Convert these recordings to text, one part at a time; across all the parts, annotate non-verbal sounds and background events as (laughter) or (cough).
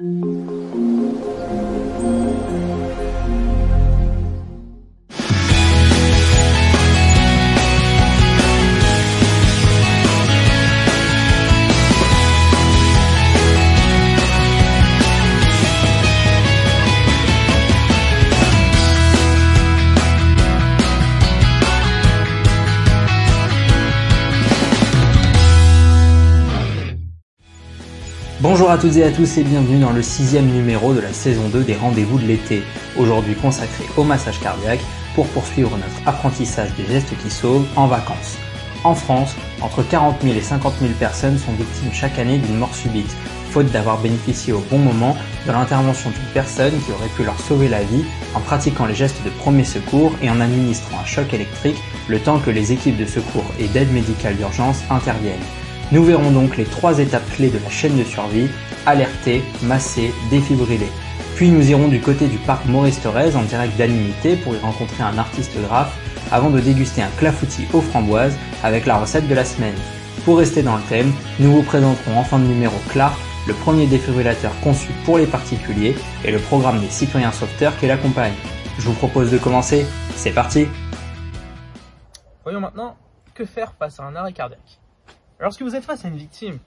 Bonjour à toutes et à tous et bienvenue dans le sixième numéro de la saison 2 des rendez-vous de l'été, aujourd'hui consacré au massage cardiaque pour poursuivre notre apprentissage des gestes qui sauvent en vacances. En France, entre 40 000 et 50 000 personnes sont victimes chaque année d'une mort subite, faute d'avoir bénéficié au bon moment de l'intervention d'une personne qui aurait pu leur sauver la vie en pratiquant les gestes de premier secours et en administrant un choc électrique le temps que les équipes de secours et d'aide médicale d'urgence interviennent. Nous verrons donc les trois étapes clés de la chaîne de survie, alerter, masser, défibriller. Puis nous irons du côté du parc Maurice Thorez en direct d'Animité pour y rencontrer un artiste graphe avant de déguster un clafoutis aux framboises avec la recette de la semaine. Pour rester dans le thème, nous vous présenterons en fin de numéro Clark, le premier défibrillateur conçu pour les particuliers et le programme des citoyens sauveteurs qui l'accompagne. Je vous propose de commencer, c'est parti Voyons maintenant que faire face à un arrêt cardiaque. Lorsque vous êtes face à une victime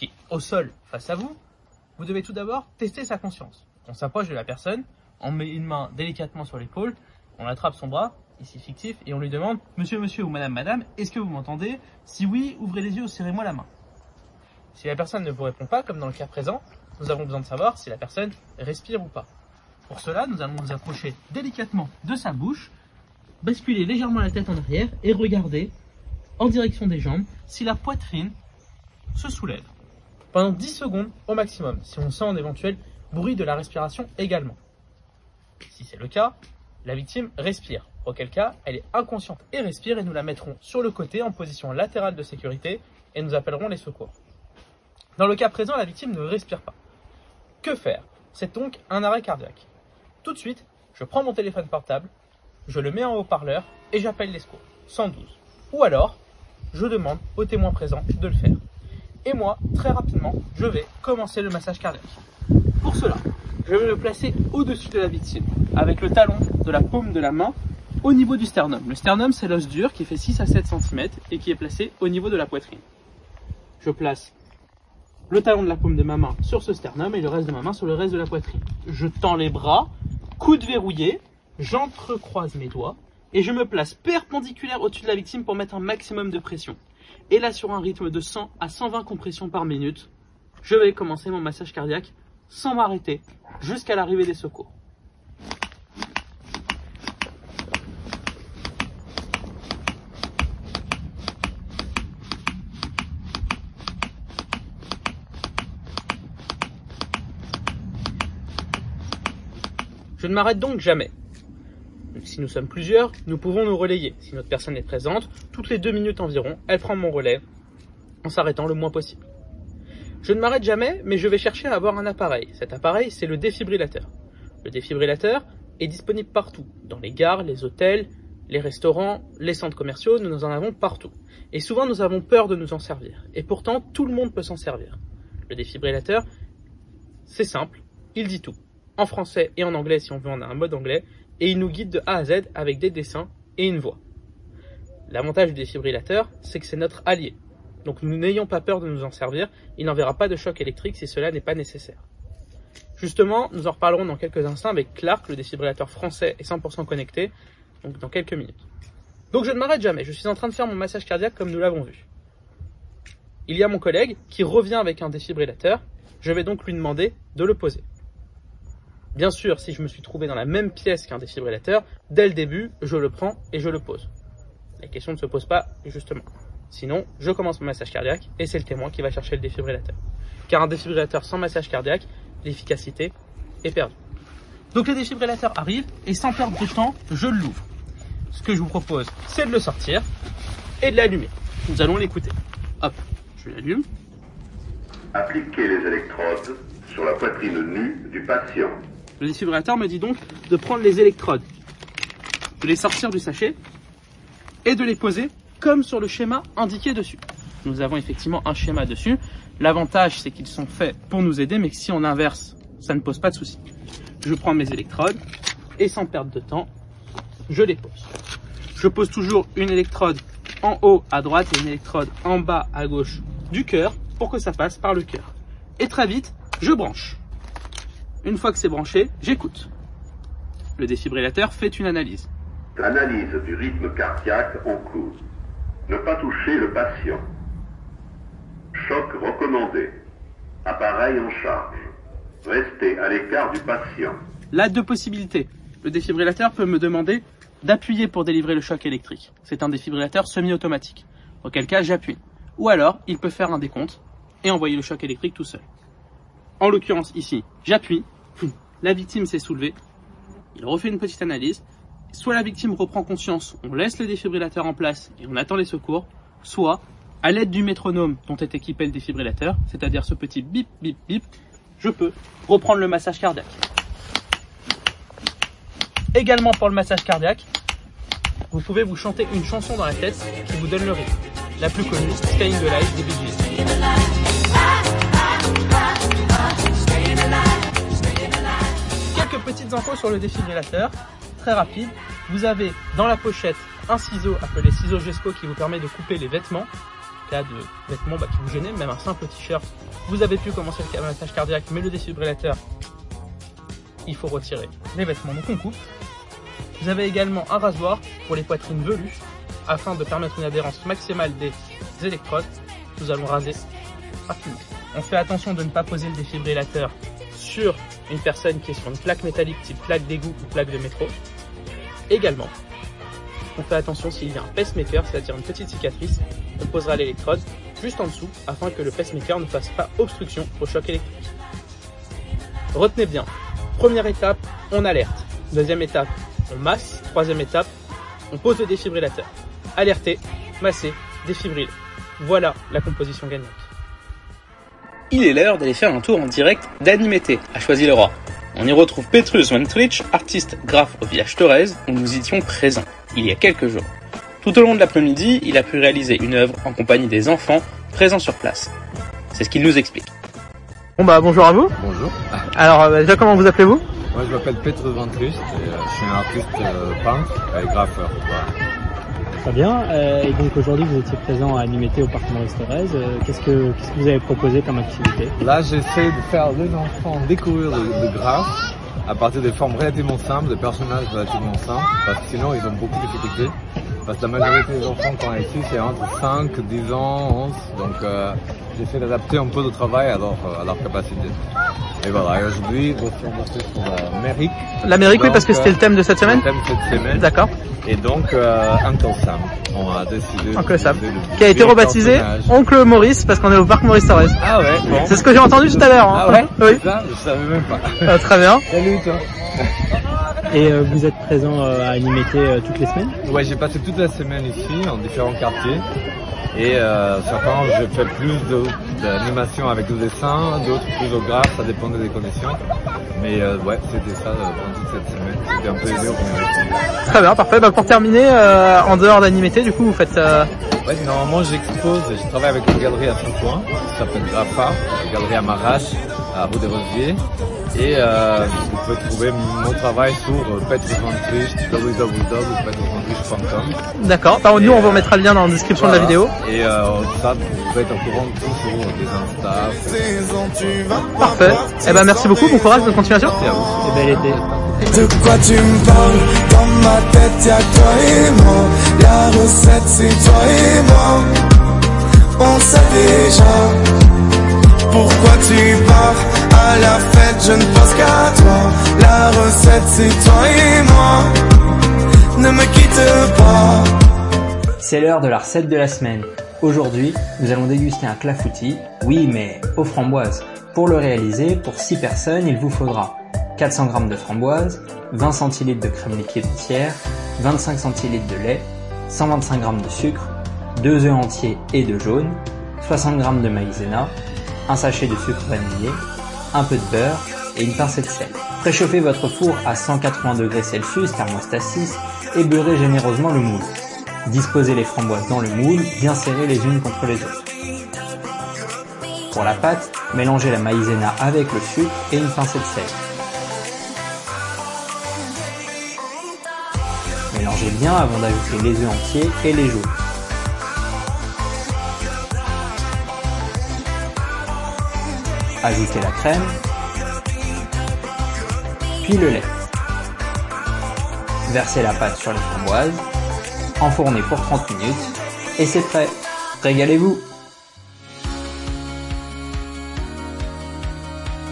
qui est au sol face à vous, vous devez tout d'abord tester sa conscience. On s'approche de la personne, on met une main délicatement sur l'épaule, on attrape son bras, ici fictif, et on lui demande Monsieur, monsieur ou Madame, Madame, est-ce que vous m'entendez? Si oui, ouvrez les yeux ou serrez-moi la main. Si la personne ne vous répond pas, comme dans le cas présent, nous avons besoin de savoir si la personne respire ou pas. Pour cela, nous allons nous approcher délicatement de sa bouche, basculer légèrement la tête en arrière et regarder en direction des jambes si la poitrine se soulève. Pendant 10 secondes au maximum, si on sent un éventuel bruit de la respiration également. Si c'est le cas, la victime respire, auquel cas elle est inconsciente et respire et nous la mettrons sur le côté en position latérale de sécurité et nous appellerons les secours. Dans le cas présent, la victime ne respire pas. Que faire? C'est donc un arrêt cardiaque. Tout de suite, je prends mon téléphone portable, je le mets en haut-parleur et j'appelle les secours. 112. Ou alors, je demande aux témoins présents de le faire. Et moi, très rapidement, je vais commencer le massage cardiaque. Pour cela, je vais me placer au-dessus de la victime, avec le talon de la paume de la main au niveau du sternum. Le sternum, c'est l'os dur qui fait 6 à 7 cm et qui est placé au niveau de la poitrine. Je place le talon de la paume de ma main sur ce sternum et le reste de ma main sur le reste de la poitrine. Je tends les bras, coude verrouillé, j'entrecroise mes doigts et je me place perpendiculaire au-dessus de la victime pour mettre un maximum de pression. Et là, sur un rythme de 100 à 120 compressions par minute, je vais commencer mon massage cardiaque sans m'arrêter jusqu'à l'arrivée des secours. Je ne m'arrête donc jamais. Si nous sommes plusieurs, nous pouvons nous relayer. Si notre personne est présente, toutes les deux minutes environ, elle prend mon relais en s'arrêtant le moins possible. Je ne m'arrête jamais, mais je vais chercher à avoir un appareil. Cet appareil, c'est le défibrillateur. Le défibrillateur est disponible partout, dans les gares, les hôtels, les restaurants, les centres commerciaux, nous en avons partout. Et souvent, nous avons peur de nous en servir. Et pourtant, tout le monde peut s'en servir. Le défibrillateur, c'est simple, il dit tout. En français et en anglais, si on veut, on a un mode anglais et il nous guide de A à Z avec des dessins et une voix. L'avantage du défibrillateur, c'est que c'est notre allié. Donc nous n'ayons pas peur de nous en servir, il n'enverra pas de choc électrique si cela n'est pas nécessaire. Justement, nous en reparlerons dans quelques instants avec Clark, le défibrillateur français et 100% connecté, donc dans quelques minutes. Donc je ne m'arrête jamais, je suis en train de faire mon massage cardiaque comme nous l'avons vu. Il y a mon collègue qui revient avec un défibrillateur, je vais donc lui demander de le poser. Bien sûr, si je me suis trouvé dans la même pièce qu'un défibrillateur, dès le début, je le prends et je le pose. La question ne se pose pas, justement. Sinon, je commence mon massage cardiaque et c'est le témoin qui va chercher le défibrillateur. Car un défibrillateur sans massage cardiaque, l'efficacité est perdue. Donc le défibrillateur arrive et sans perdre de temps, je l'ouvre. Ce que je vous propose, c'est de le sortir et de l'allumer. Nous allons l'écouter. Hop, je l'allume. Appliquez les électrodes sur la poitrine nue du patient. Le défibrillateur me dit donc de prendre les électrodes, de les sortir du sachet et de les poser comme sur le schéma indiqué dessus. Nous avons effectivement un schéma dessus. L'avantage, c'est qu'ils sont faits pour nous aider, mais que si on inverse, ça ne pose pas de souci. Je prends mes électrodes et sans perdre de temps, je les pose. Je pose toujours une électrode en haut à droite et une électrode en bas à gauche du cœur pour que ça passe par le cœur. Et très vite, je branche. Une fois que c'est branché, j'écoute. Le défibrillateur fait une analyse. L'analyse du rythme cardiaque en cours. Ne pas toucher le patient. Choc recommandé. Appareil en charge. Restez à l'écart du patient. Là, deux possibilités. Le défibrillateur peut me demander d'appuyer pour délivrer le choc électrique. C'est un défibrillateur semi-automatique. Auquel cas, j'appuie. Ou alors, il peut faire un décompte et envoyer le choc électrique tout seul. En l'occurrence, ici, j'appuie. La victime s'est soulevée. Il refait une petite analyse. Soit la victime reprend conscience, on laisse le défibrillateur en place et on attend les secours. Soit, à l'aide du métronome dont est équipé le défibrillateur, c'est-à-dire ce petit bip bip bip, je peux reprendre le massage cardiaque. Également pour le massage cardiaque, vous pouvez vous chanter une chanson dans la tête qui vous donne le rythme. La plus connue, Staying Alive des Bee. Quelques petites infos sur le défibrillateur, très rapide. Vous avez dans la pochette un ciseau appelé ciseau Gesco qui vous permet de couper les vêtements. Cas de vêtements bah, qui vous gênent, même un simple t-shirt. Vous avez pu commencer le massage cardiaque, mais le défibrillateur, il faut retirer les vêtements, donc on coupe. Vous avez également un rasoir pour les poitrines velues afin de permettre une adhérence maximale des électrodes. Nous allons raser rapidement. On fait attention de ne pas poser le défibrillateur sur une personne qui est sur une plaque métallique type plaque d'égout ou plaque de métro. Également, on fait attention s'il y a un pacemaker, c'est-à-dire une petite cicatrice, on posera l'électrode juste en dessous afin que le pacemaker ne fasse pas obstruction au choc électrique. Retenez bien, première étape, on alerte. Deuxième étape, on masse. Troisième étape, on pose le défibrillateur. Alerter, masser, défibriller. Voilà la composition gagnante. Il est l'heure d'aller faire un tour en direct d'Animété à Choisy-le-Roi. On y retrouve Petrus Van Twitch, artiste graphe au village Torres, où nous étions présents, il y a quelques jours. Tout au long de l'après-midi, il a pu réaliser une œuvre en compagnie des enfants présents sur place. C'est ce qu'il nous explique. Bon bah bonjour à vous. Bonjour. Alors euh, déjà comment vous appelez-vous? Moi je m'appelle Petrus Ventrus et euh, je suis un artiste euh, peintre et graffeur. Voilà. Très bien. Euh, et donc aujourd'hui vous étiez présent à Animété au Parc Maurice Thérèse. Euh, qu'est-ce que qu'est-ce que vous avez proposé comme activité? Là j'essaie de faire aux enfants découvrir le, le graphe à partir des formes relativement simples, de personnages relativement simples, parce que sinon ils ont beaucoup de difficultés. Parce que la majorité des enfants quand ils ici c'est entre 5, 10 ans, 11, donc euh, j'essaie d'adapter un peu le travail à leur, à leur capacité. Et voilà, et aujourd'hui je suis embarqué sur l'Amérique. L'Amérique oui parce que c'était euh, le thème de cette semaine. Le thème de cette semaine. D'accord. Et donc, euh, Uncle Sam, on a décidé. Uncle Sam. Qui a été rebaptisé. Oncle Maurice parce qu'on est au Parc Maurice Thérèse. Ah ouais, bon. C'est ce que j'ai entendu tout à l'heure. hein. Ah ouais? Oui. Ça, je savais même pas. Euh, très bien. Salut toi. (laughs) Et euh, vous êtes présent à Animété euh, toutes les semaines? Ouais, j'ai passé toute la semaine ici, en différents quartiers. Et euh, certains, je fais plus d'animation avec le dessin, d'autres plus au graphe, ça dépendait des conditions. Mais euh, ouais, c'était ça euh, pendant toute cette semaine. C'était un peu dur pour Très bien, parfait. Bah, pour terminer, euh, en dehors d'Animété, du coup vous faites... euh, Ouais, normalement j'expose, je travaille avec une galerie à Saint-Ouen, qui s'appelle Grappa, une galerie à Marache, à Rue des Rosiers. Et euh, vous pouvez trouver mon travail sur euh, Tricht, www.petrusvantricht.com. D'accord. Bah, nous on vous remettra le lien dans la description de la vidéo. Et euh, ça, vous pouvez être au courant de tout sur des Insta. Parfait. Eh ben merci beaucoup, bon courage, bonne continuation. Merci à vous. Et bel été. De quoi tu me parles? Dans ma tête y'a toi et moi La recette c'est toi et C'est l'heure de la recette de la semaine. Aujourd'hui, nous allons déguster un clafoutis, oui mais aux framboises. Pour le réaliser, pour 6 personnes, il vous faudra 400 g de framboises, 20 centilitres de crème liquide entière, 25 centilitres de lait, 125 g de sucre, 2 œufs entiers et de jaune, 60 g de maïzena, un sachet de sucre vanillé, un peu de beurre et une pincée de sel. Préchauffez votre four à 180 degrés Celsius, thermostat 6, et beurrez généreusement le moule. Disposez les framboises dans le moule, bien serrées les unes contre les autres. Pour la pâte, mélangez la maïzena avec le sucre et une pincée de sel. Mélangez bien avant d'ajouter les œufs entiers et les joues. Ajoutez la crème, le lait. Versez la pâte sur les framboises, enfournez pour 30 minutes et c'est prêt. Régalez-vous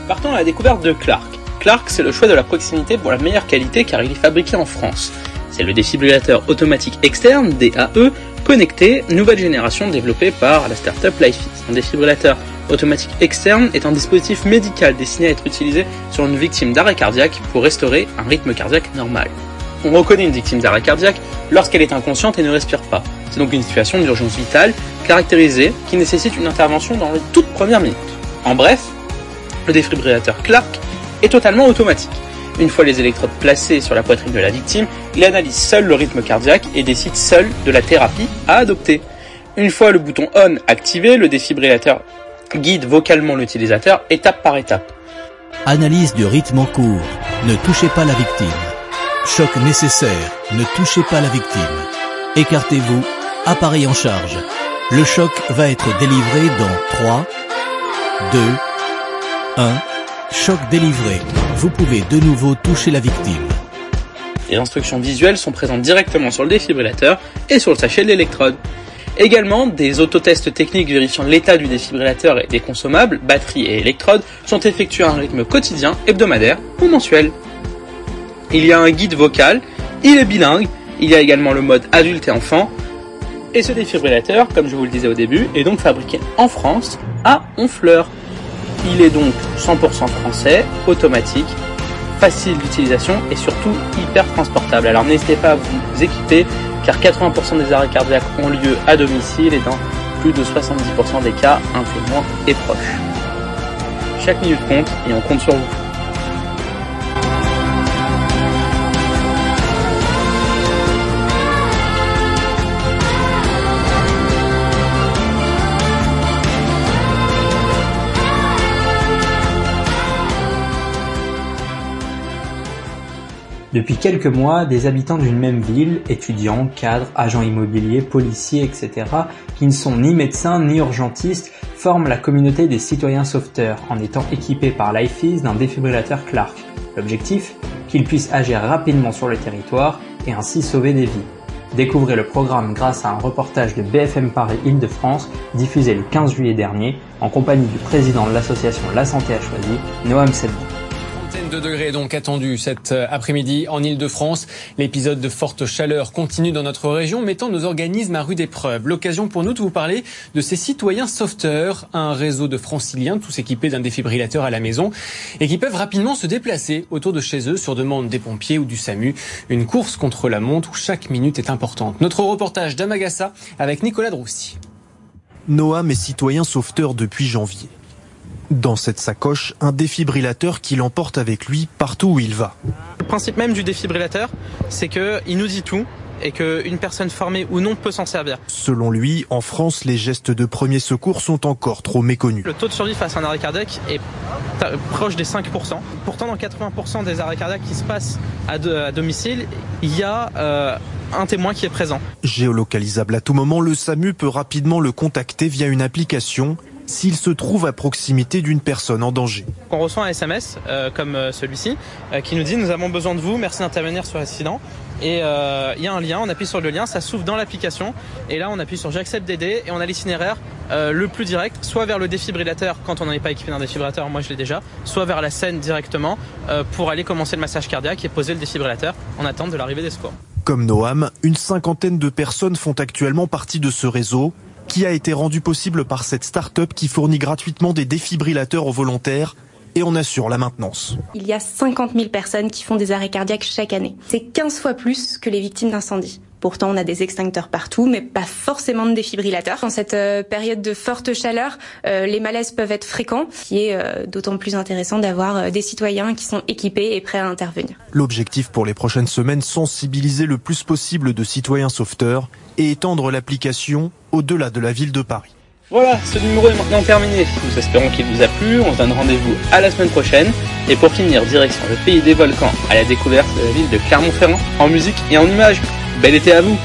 Partons à la découverte de Clark. Clark, c'est le choix de la proximité pour la meilleure qualité car il est fabriqué en France. C'est le défibrillateur automatique externe, DAE, connecté, nouvelle génération développé par la startup LifeEase. Un défibrillateur automatique externe est un dispositif médical destiné à être utilisé sur une victime d'arrêt cardiaque pour restaurer un rythme cardiaque normal. On reconnaît une victime d'arrêt cardiaque lorsqu'elle est inconsciente et ne respire pas. C'est donc une situation d'urgence vitale caractérisée qui nécessite une intervention dans les toutes premières minutes. En bref, le défibrillateur Clark est totalement automatique. Une fois les électrodes placées sur la poitrine de la victime, il analyse seul le rythme cardiaque et décide seul de la thérapie à adopter. Une fois le bouton ON activé, le défibrillateur guide vocalement l'utilisateur étape par étape. Analyse du rythme en cours. Ne touchez pas la victime. Choc nécessaire. Ne touchez pas la victime. Écartez-vous. Appareil en charge. Le choc va être délivré dans 3, 2, 1. Choc délivré. Vous pouvez de nouveau toucher la victime. Les instructions visuelles sont présentes directement sur le défibrillateur et sur le sachet de l'électrode. Également, des autotests techniques vérifiant l'état du défibrillateur et des consommables, batteries et électrodes, sont effectués à un rythme quotidien, hebdomadaire ou mensuel. Il y a un guide vocal, il est bilingue, il y a également le mode adulte et enfant, et ce défibrillateur, comme je vous le disais au début, est donc fabriqué en France, à Honfleur. Il est donc 100% français, automatique, facile d'utilisation et surtout hyper transportable. Alors n'hésitez pas à vous équiper car 80% des arrêts cardiaques ont lieu à domicile et dans plus de 70% des cas, un témoin est proche. Chaque minute compte et on compte sur vous. Depuis quelques mois, des habitants d'une même ville, étudiants, cadres, agents immobiliers, policiers, etc., qui ne sont ni médecins ni urgentistes, forment la communauté des citoyens sauveteurs en étant équipés par LifeEase d'un défibrillateur Clark. L'objectif? Qu'ils puissent agir rapidement sur le territoire et ainsi sauver des vies. Découvrez le programme grâce à un reportage de BFM Paris Île-de-France diffusé le 15 juillet dernier en compagnie du président de l'association La Santé a choisi, Noam Seddi de degrés donc attendus cet euh, après-midi en Ile-de-France. L'épisode de forte chaleur continue dans notre région, mettant nos organismes à rude épreuve. L'occasion pour nous de vous parler de ces citoyens sauveteurs, un réseau de franciliens tous équipés d'un défibrillateur à la maison et qui peuvent rapidement se déplacer autour de chez eux sur demande des pompiers ou du SAMU. Une course contre la montre où chaque minute est importante. Notre reportage d'Amagassa avec Nicolas Droussy. Noam est citoyen sauveteur depuis janvier. Dans cette sacoche, un défibrillateur qui l'emporte avec lui partout où il va. Le principe même du défibrillateur, c'est qu'il nous dit tout et qu'une personne formée ou non peut s'en servir. Selon lui, en France, les gestes de premier secours sont encore trop méconnus. Le taux de survie face à un arrêt cardiaque est proche des 5%. Pourtant, dans 80% des arrêts cardiaques qui se passent à, domicile, il y a euh, un témoin qui est présent. Géolocalisable à tout moment, le SAMU peut rapidement le contacter via une application s'il se trouve à proximité d'une personne en danger. On reçoit un SMS euh, comme euh, celui-ci euh, qui nous dit nous avons besoin de vous, merci d'intervenir sur l'accident. Et il y a un lien, on appuie sur le lien, ça s'ouvre dans l'application. Et là, on appuie sur j'accepte d'aider et on a l'itinéraire le plus direct, soit vers le défibrillateur quand on n'en est pas équipé d'un défibrillateur, moi je l'ai déjà, soit vers la scène directement pour aller commencer le massage cardiaque et poser le défibrillateur en attente de l'arrivée des secours. Comme Noam, une cinquantaine de personnes font actuellement partie de ce réseau qui a été rendu possible par cette start-up qui fournit gratuitement des défibrillateurs aux volontaires et on assure la maintenance. Il y a 50 000 personnes qui font des arrêts cardiaques chaque année. C'est 15 fois plus que les victimes d'incendie. Pourtant, on a des extincteurs partout, mais pas forcément de défibrillateurs. En cette euh, période de forte chaleur, euh, les malaises peuvent être fréquents, qui est euh, d'autant plus intéressant d'avoir des citoyens qui sont équipés et prêts à intervenir. L'objectif pour les prochaines semaines, sensibiliser le plus possible de citoyens sauveteurs et étendre l'application au-delà de la ville de Paris. Voilà, ce numéro est maintenant terminé. Nous espérons qu'il vous a plu. On se donne rendez-vous à la semaine prochaine. Et pour finir, direction le pays des volcans, à la découverte de la ville de Clermont-Ferrand, en musique et en images. Bel été à vous